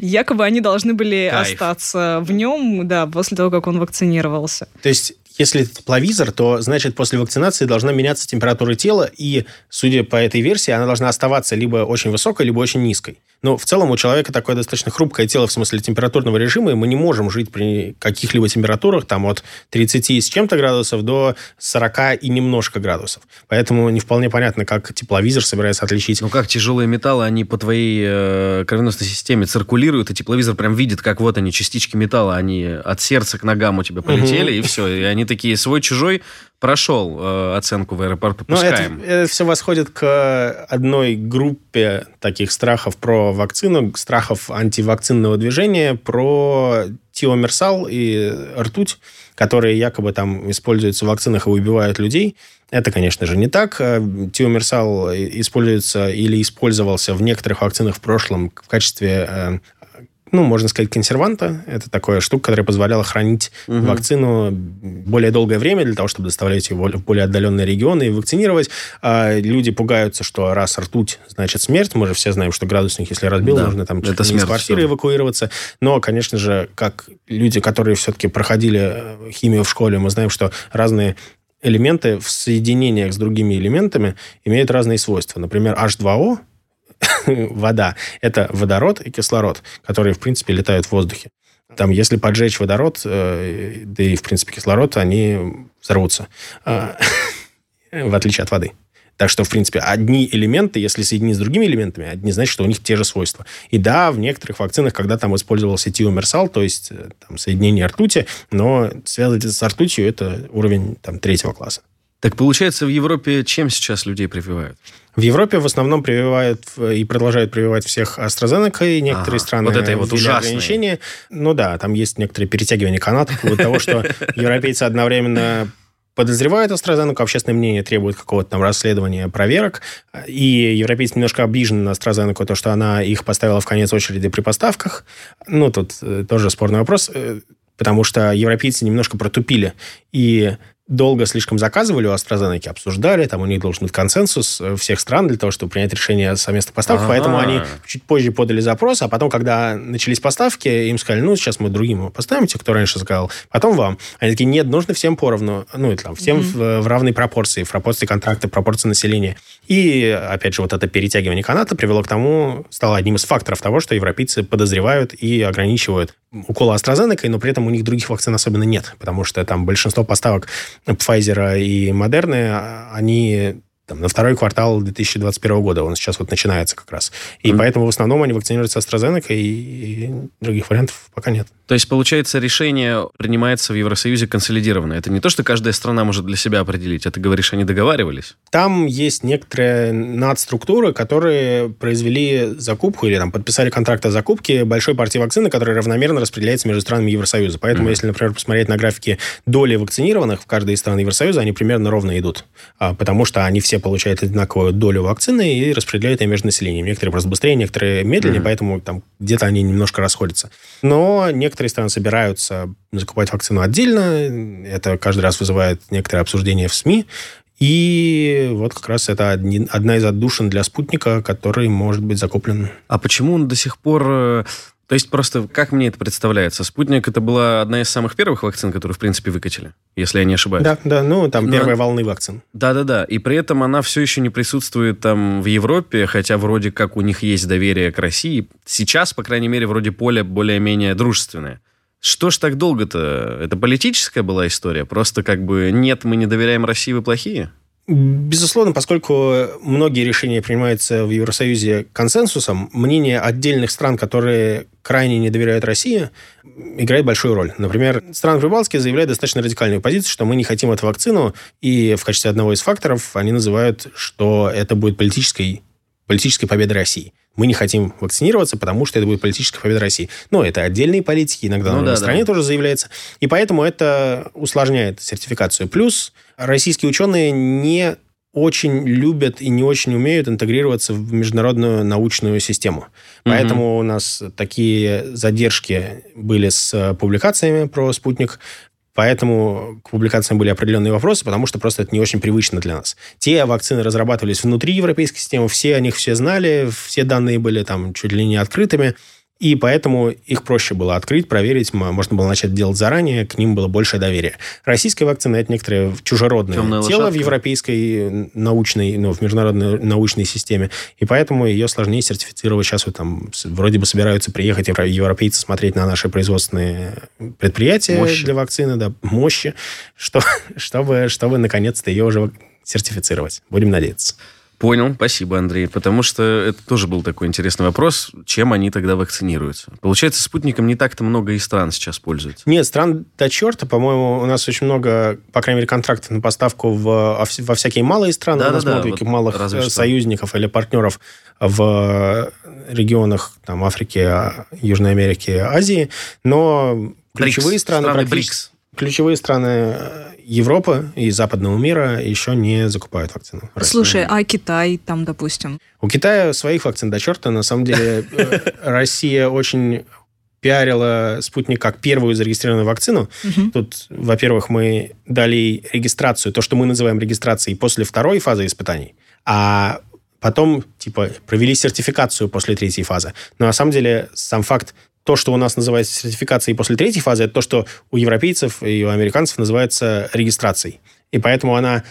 Якобы они должны были Кайф. остаться в нем, да, после того, как он вакцинировался. То есть Если это тепловизор, то, значит, после вакцинации должна меняться температура тела, и, судя по этой версии, она должна оставаться либо очень высокой, либо очень низкой. Но в целом у человека такое достаточно хрупкое тело в смысле температурного режима, и мы не можем жить при каких-либо температурах там от 30 с чем-то градусов до 40 и немножко градусов. Поэтому не вполне понятно, как тепловизор собирается отличить. Ну как тяжелые металлы, они по твоей э, кровеносной системе циркулируют, и тепловизор прям видит, как вот они, частички металла, они от сердца к ногам у тебя полетели, угу. и все. И они такие свой-чужой прошел э, оценку в аэропорту, ну, пускаем. Это, это все восходит к одной группе таких страхов про вакцину, страхов антивакцинного движения, про тиомерсал и ртуть, которые якобы там используются в вакцинах и убивают людей. Это, конечно же, не так. Э, тиомерсал используется или использовался в некоторых вакцинах в прошлом в качестве э, ну, можно сказать, консерванта. Это такая штука, которая позволяла хранить угу. вакцину более долгое время для того, чтобы доставлять ее в более отдаленные регионы и вакцинировать. А люди пугаются, что раз ртуть, значит смерть. Мы же все знаем, что градусник, если разбил, да, нужно там это из квартиры все. эвакуироваться. Но, конечно же, как люди, которые все-таки проходили э, химию в школе, мы знаем, что разные элементы в соединениях с другими элементами имеют разные свойства. Например, H2O вода – это водород и кислород, которые, в принципе, летают в воздухе. Там, если поджечь водород, э, да и, в принципе, кислород, они взорвутся, а, в отличие от воды. Так что, в принципе, одни элементы, если соединить с другими элементами, одни значит, что у них те же свойства. И да, в некоторых вакцинах, когда там использовался тиомерсал, то есть э, там, соединение ртути, но связывать это с ртутью – это уровень там, третьего класса. Так получается, в Европе чем сейчас людей прививают? В Европе в основном прививают и продолжают прививать всех AstraZeneca, и некоторые ага, страны вот это вот ограничения. Ну да, там есть некоторые перетягивания канатов поводу того, что европейцы одновременно подозревают AstraZeneca, общественное мнение требует какого-то там расследования, проверок, и европейцы немножко обижены на AstraZeneca, то, что она их поставила в конец очереди при поставках. Ну, тут э, тоже спорный вопрос, э, потому что европейцы немножко протупили и долго слишком заказывали у AstraZeneca, обсуждали, там у них должен быть консенсус э, всех стран для того, чтобы принять решение о совместных поставках, ага. поэтому они чуть позже подали запрос, а потом, когда начались поставки, им сказали, ну, сейчас мы другим поставим, те, кто раньше сказал, потом вам. Они такие, нет, нужно всем поровну, ну, это там, всем mm-hmm. в, в равной пропорции, в пропорции контракта, пропорции населения. И, опять же, вот это перетягивание каната привело к тому, стало одним из факторов того, что европейцы подозревают и ограничивают уколы AstraZeneca, но при этом у них других вакцин особенно нет, потому что там большинство поставок Pfizer и Moderna, а, они там, на второй квартал 2021 года. Он сейчас вот начинается как раз. И mm-hmm. поэтому в основном они вакцинируются AstraZeneca, и, и других вариантов пока нет. То есть, получается, решение принимается в Евросоюзе консолидированно. Это не то, что каждая страна может для себя определить. А ты говоришь, они договаривались? Там есть некоторые надструктуры, которые произвели закупку или там подписали контракт о закупке большой партии вакцины, которая равномерно распределяется между странами Евросоюза. Поэтому, mm-hmm. если, например, посмотреть на графики доли вакцинированных в каждой из стран Евросоюза, они примерно ровно идут. А, потому что они все получают одинаковую долю вакцины и распределяют ее между населением. Некоторые просто быстрее, некоторые медленнее, mm-hmm. поэтому там где-то они немножко расходятся. Но некоторые страны собираются закупать вакцину отдельно. Это каждый раз вызывает некоторое обсуждение в СМИ. И вот как раз это одна из отдушин для спутника, который может быть закуплен. А почему он до сих пор э, то есть просто, как мне это представляется, «Спутник» — это была одна из самых первых вакцин, которую, в принципе, выкатили, если я не ошибаюсь. Да, да, ну, там Но... первые волны вакцин. Да-да-да, и при этом она все еще не присутствует там в Европе, хотя вроде как у них есть доверие к России. Сейчас, по крайней мере, вроде поле более-менее дружественное. Что ж так долго-то? Это политическая была история? Просто как бы нет, мы не доверяем России, вы плохие? Безусловно, поскольку многие решения принимаются в Евросоюзе консенсусом, мнение отдельных стран, которые крайне не доверяют России, играет большую роль. Например, страны Прибалтики заявляют достаточно радикальную позицию, что мы не хотим эту вакцину, и в качестве одного из факторов они называют, что это будет политической, политической победой России. Мы не хотим вакцинироваться, потому что это будет политическая победа России. Но это отдельные политики, иногда ну, на да, стране да. тоже заявляется. И поэтому это усложняет сертификацию. Плюс российские ученые не очень любят и не очень умеют интегрироваться в международную научную систему. Поэтому mm-hmm. у нас такие задержки были с публикациями про спутник. Поэтому к публикациям были определенные вопросы, потому что просто это не очень привычно для нас. Те вакцины разрабатывались внутри европейской системы, все о них все знали, все данные были там чуть ли не открытыми. И поэтому их проще было открыть, проверить, можно было начать делать заранее, к ним было больше доверия. Российская вакцина – это некоторое чужеродное Темная тело лошадка. в европейской научной, ну, в международной научной системе, и поэтому ее сложнее сертифицировать. Сейчас вот там вроде бы собираются приехать европейцы смотреть на наши производственные предприятия мощи. для вакцины, да, мощи, что, чтобы, чтобы наконец-то ее уже сертифицировать. Будем надеяться. Понял, спасибо, Андрей. Потому что это тоже был такой интересный вопрос, чем они тогда вакцинируются. Получается, спутником не так-то много и стран сейчас пользуются. Нет, стран до черта. По-моему, у нас очень много, по крайней мере, контрактов на поставку в, во всякие малые страны. Да, у нас да, много да, вот малых э, союзников или партнеров в регионах там, Африки, Южной Америки, Азии. Но ключевые Брикс, страны... Страны БРИКС. Ключевые страны Европы и западного мира еще не закупают вакцину. Слушай, а Китай там, допустим? У Китая своих вакцин до черта. На самом деле э, Россия очень пиарила спутник как первую зарегистрированную вакцину. Угу. Тут, во-первых, мы дали регистрацию, то, что мы называем регистрацией после второй фазы испытаний, а потом, типа, провели сертификацию после третьей фазы. Но на самом деле сам факт то, что у нас называется сертификацией после третьей фазы, это то, что у европейцев и у американцев называется регистрацией. И поэтому она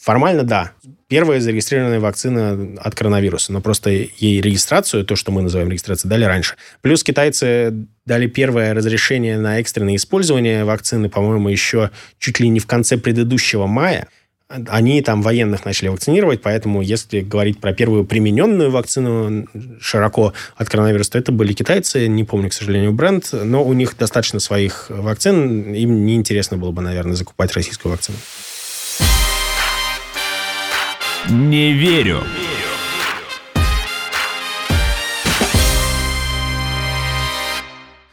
формально, да, первая зарегистрированная вакцина от коронавируса, но просто ей регистрацию, то, что мы называем регистрацией, дали раньше. Плюс китайцы дали первое разрешение на экстренное использование вакцины, по-моему, еще чуть ли не в конце предыдущего мая – они там военных начали вакцинировать, поэтому если говорить про первую примененную вакцину широко от коронавируса, то это были китайцы, не помню, к сожалению, бренд, но у них достаточно своих вакцин, им неинтересно было бы, наверное, закупать российскую вакцину. Не верю.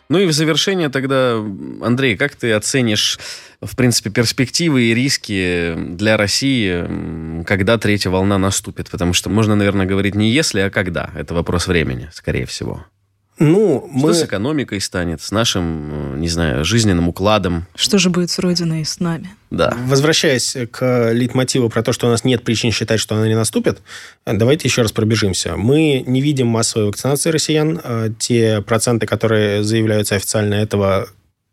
Ну и в завершение тогда, Андрей, как ты оценишь, в принципе, перспективы и риски для России, когда третья волна наступит? Потому что можно, наверное, говорить не если, а когда. Это вопрос времени, скорее всего. Ну, что мы... с экономикой станет, с нашим, не знаю, жизненным укладом? Что же будет с Родиной и с нами? Да. Возвращаясь к литмотиву про то, что у нас нет причин считать, что она не наступит, давайте еще раз пробежимся. Мы не видим массовой вакцинации россиян. Э, те проценты, которые заявляются официально, этого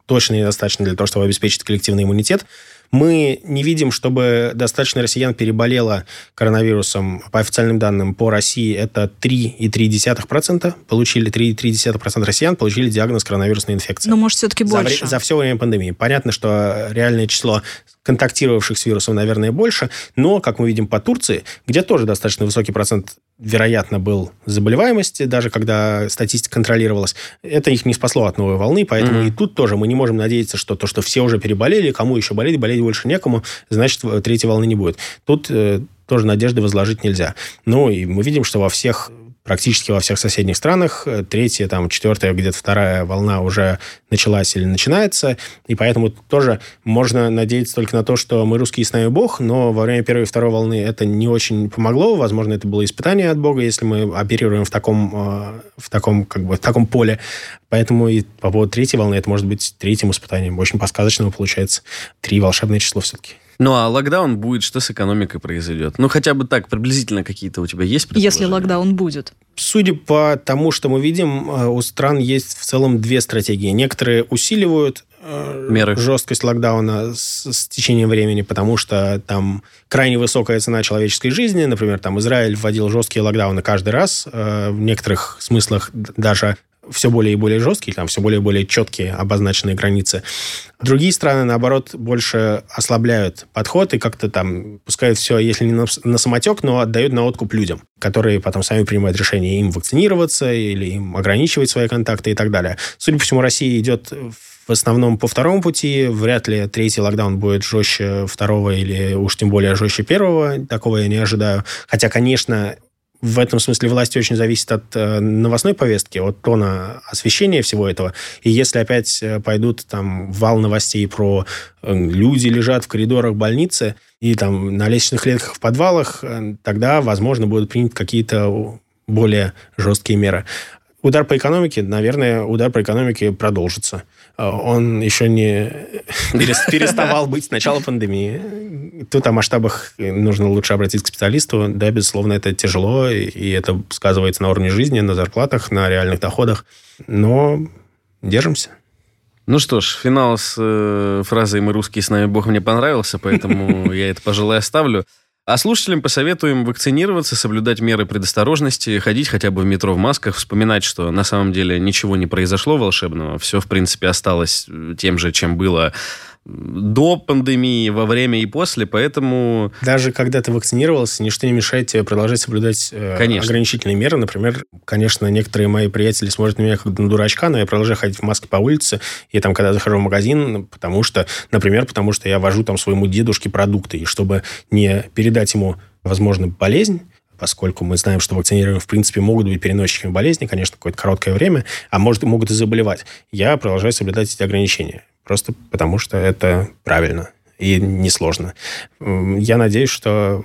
точно недостаточно для того, чтобы обеспечить коллективный иммунитет. Мы не видим, чтобы достаточно россиян переболело коронавирусом. По официальным данным, по России это 3,3%. Получили 3,3% россиян получили диагноз коронавирусной инфекции. Но, может, все-таки больше. За, за все время пандемии. Понятно, что реальное число контактировавших с вирусом, наверное, больше, но, как мы видим по Турции, где тоже достаточно высокий процент вероятно, был заболеваемости, даже когда статистика контролировалась, это их не спасло от новой волны, поэтому mm-hmm. и тут тоже мы не можем надеяться, что то, что все уже переболели, кому еще болеть, болеть больше некому, значит, третьей волны не будет. Тут э, тоже надежды возложить нельзя. Ну, и мы видим, что во всех практически во всех соседних странах. Э, третья, там, четвертая, где-то вторая волна уже началась или начинается. И поэтому тоже можно надеяться только на то, что мы русские с нами Бог, но во время первой и второй волны это не очень помогло. Возможно, это было испытание от Бога, если мы оперируем в таком, э, в таком, как бы, в таком поле. Поэтому и по поводу третьей волны это может быть третьим испытанием. Очень по-сказочному получается. Три волшебное число все-таки. Ну, а локдаун будет, что с экономикой произойдет? Ну, хотя бы так, приблизительно какие-то у тебя есть Если локдаун будет. Судя по тому, что мы видим, э, у стран есть в целом две стратегии. Некоторые усиливают э, Меры. жесткость локдауна с, с течением времени, потому что там крайне высокая цена человеческой жизни. Например, там Израиль вводил жесткие локдауны каждый раз. Э, в некоторых смыслах даже все более и более жесткие, там все более и более четкие обозначенные границы. Другие страны, наоборот, больше ослабляют подход и как-то там пускают все, если не на, на самотек, но отдают на откуп людям, которые потом сами принимают решение им вакцинироваться или им ограничивать свои контакты и так далее. Судя по всему, Россия идет в основном по второму пути. Вряд ли третий локдаун будет жестче второго или уж тем более жестче первого. Такого я не ожидаю. Хотя, конечно, в этом смысле власти очень зависит от э, новостной повестки, от тона освещения всего этого. И если опять э, пойдут там вал новостей про э, люди лежат в коридорах больницы и там на лестничных клетках в подвалах, тогда, возможно, будут приняты какие-то более жесткие меры. удар по экономике, наверное, удар по экономике продолжится. А, он еще не переставал быть с начала пандемии. Тут о масштабах нужно лучше обратиться к специалисту. Да, безусловно, это тяжело, и это сказывается на уровне жизни, на зарплатах, на реальных доходах. Но держимся. Ну что ж, финал с э, фразой «Мы русские, с нами Бог» мне понравился, поэтому я это, пожалуй, оставлю. А слушателям посоветуем вакцинироваться, соблюдать меры предосторожности, ходить хотя бы в метро в масках, вспоминать, что на самом деле ничего не произошло волшебного, все, в принципе, осталось тем же, чем было до пандемии, во время и после, поэтому... Даже когда ты вакцинировался, ничто не мешает тебе продолжать соблюдать э, конечно. ограничительные меры. Например, конечно, некоторые мои приятели смотрят на меня как на дурачка, но я продолжаю ходить в маске по улице, и там, когда захожу в магазин, потому что, например, потому что я вожу там своему дедушке продукты, и чтобы не передать ему, возможно, болезнь, поскольку мы знаем, что вакцинированные, в принципе, могут быть переносчиками болезни, конечно, какое-то короткое время, а может, могут и заболевать. Я продолжаю соблюдать эти ограничения. Просто потому, что это правильно и несложно. Я надеюсь, что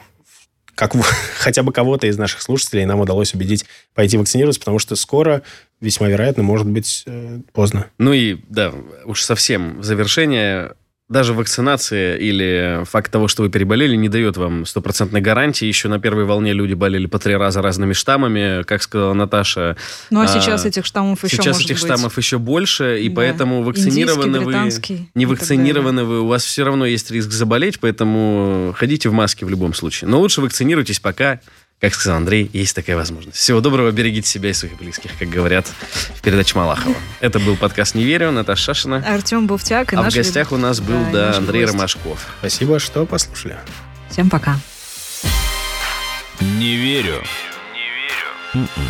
как хотя бы кого-то из наших слушателей нам удалось убедить пойти вакцинироваться, потому что скоро, весьма вероятно, может быть э, поздно. Ну и, да, уж совсем в завершение даже вакцинация или факт того, что вы переболели, не дает вам стопроцентной гарантии. Еще на первой волне люди болели по три раза разными штаммами, как сказала Наташа. Ну а, а сейчас этих штаммов еще Сейчас этих быть. штаммов еще больше, и да. поэтому вакцинированы вы, не вакцинированы вы, у вас все равно есть риск заболеть, поэтому ходите в маске в любом случае. Но лучше вакцинируйтесь пока как сказал Андрей, есть такая возможность. Всего доброго, берегите себя и своих близких, как говорят в передаче Малахова. Это был подкаст «Не верю», Наташа Шашина. Артем Буфтяк. И а в гостях у нас был, да, да Андрей гость. Ромашков. Спасибо, что послушали. Всем пока. Не верю. Не верю. М-м.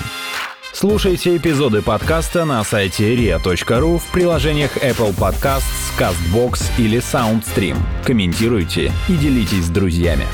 Слушайте эпизоды подкаста на сайте ria.ru в приложениях Apple Podcasts, CastBox или SoundStream. Комментируйте и делитесь с друзьями.